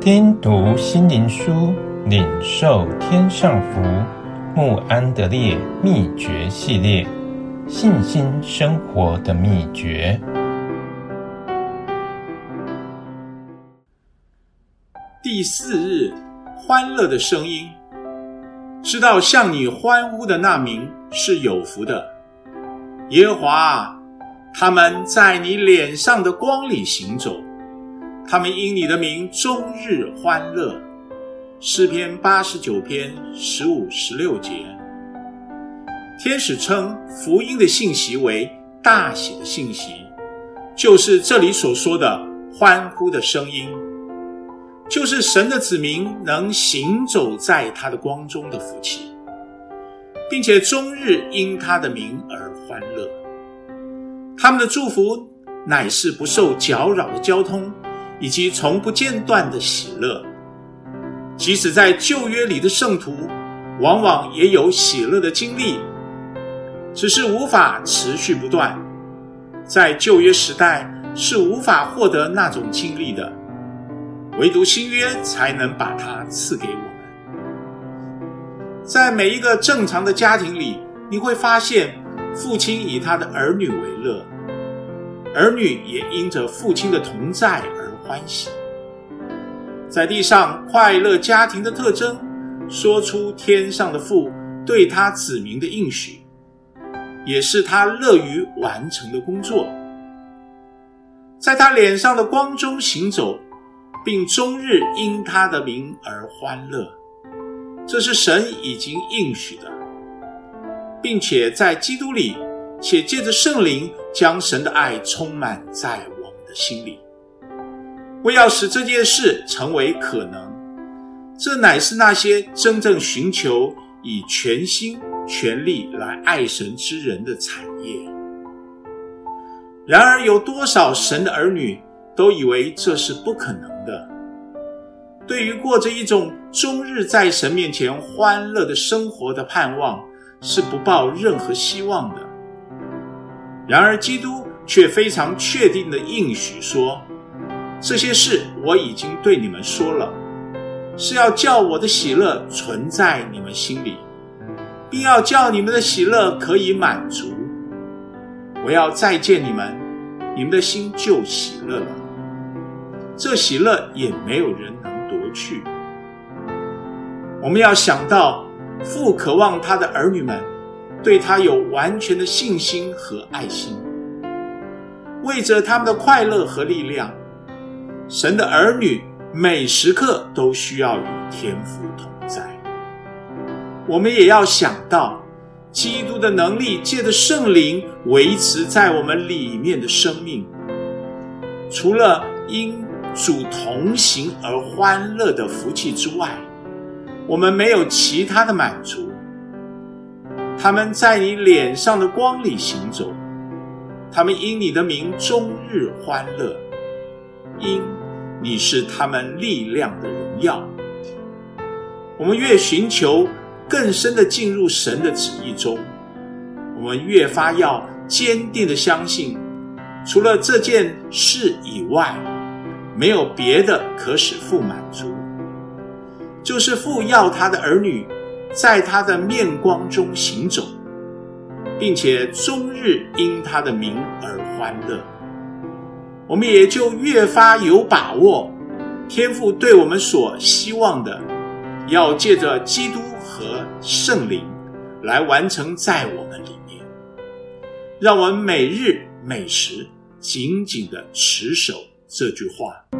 听读心灵书，领受天上福。慕安德烈秘诀系列：信心生活的秘诀。第四日，欢乐的声音。知道向你欢呼的那民是有福的，耶和华，他们在你脸上的光里行走，他们因你的名终日欢乐。诗篇八十九篇十五、十六节，天使称福音的信息为大喜的信息，就是这里所说的欢呼的声音，就是神的子民能行走在他的光中的福气，并且终日因他的名而欢乐。他们的祝福乃是不受搅扰的交通，以及从不间断的喜乐。即使在旧约里的圣徒，往往也有喜乐的经历，只是无法持续不断。在旧约时代是无法获得那种经历的，唯独新约才能把它赐给我们。在每一个正常的家庭里，你会发现，父亲以他的儿女为乐，儿女也因着父亲的同在而欢喜。在地上快乐家庭的特征，说出天上的父对他子民的应许，也是他乐于完成的工作。在他脸上的光中行走，并终日因他的名而欢乐，这是神已经应许的，并且在基督里，且借着圣灵将神的爱充满在我们的心里。为要使这件事成为可能，这乃是那些真正寻求以全心全力来爱神之人的产业。然而，有多少神的儿女都以为这是不可能的？对于过着一种终日在神面前欢乐的生活的盼望，是不抱任何希望的。然而，基督却非常确定地应许说。这些事我已经对你们说了，是要叫我的喜乐存在你们心里，并要叫你们的喜乐可以满足。我要再见你们，你们的心就喜乐了。这喜乐也没有人能夺去。我们要想到，父渴望他的儿女们对他有完全的信心和爱心，为着他们的快乐和力量。神的儿女每时刻都需要与天父同在。我们也要想到，基督的能力借着圣灵维持在我们里面的生命。除了因主同行而欢乐的福气之外，我们没有其他的满足。他们在你脸上的光里行走，他们因你的名终日欢乐，因。你是他们力量的荣耀。我们越寻求更深的进入神的旨意中，我们越发要坚定的相信，除了这件事以外，没有别的可使父满足。就是父要他的儿女在他的面光中行走，并且终日因他的名而欢乐。我们也就越发有把握，天父对我们所希望的，要借着基督和圣灵来完成在我们里面。让我们每日每时紧紧的持守这句话。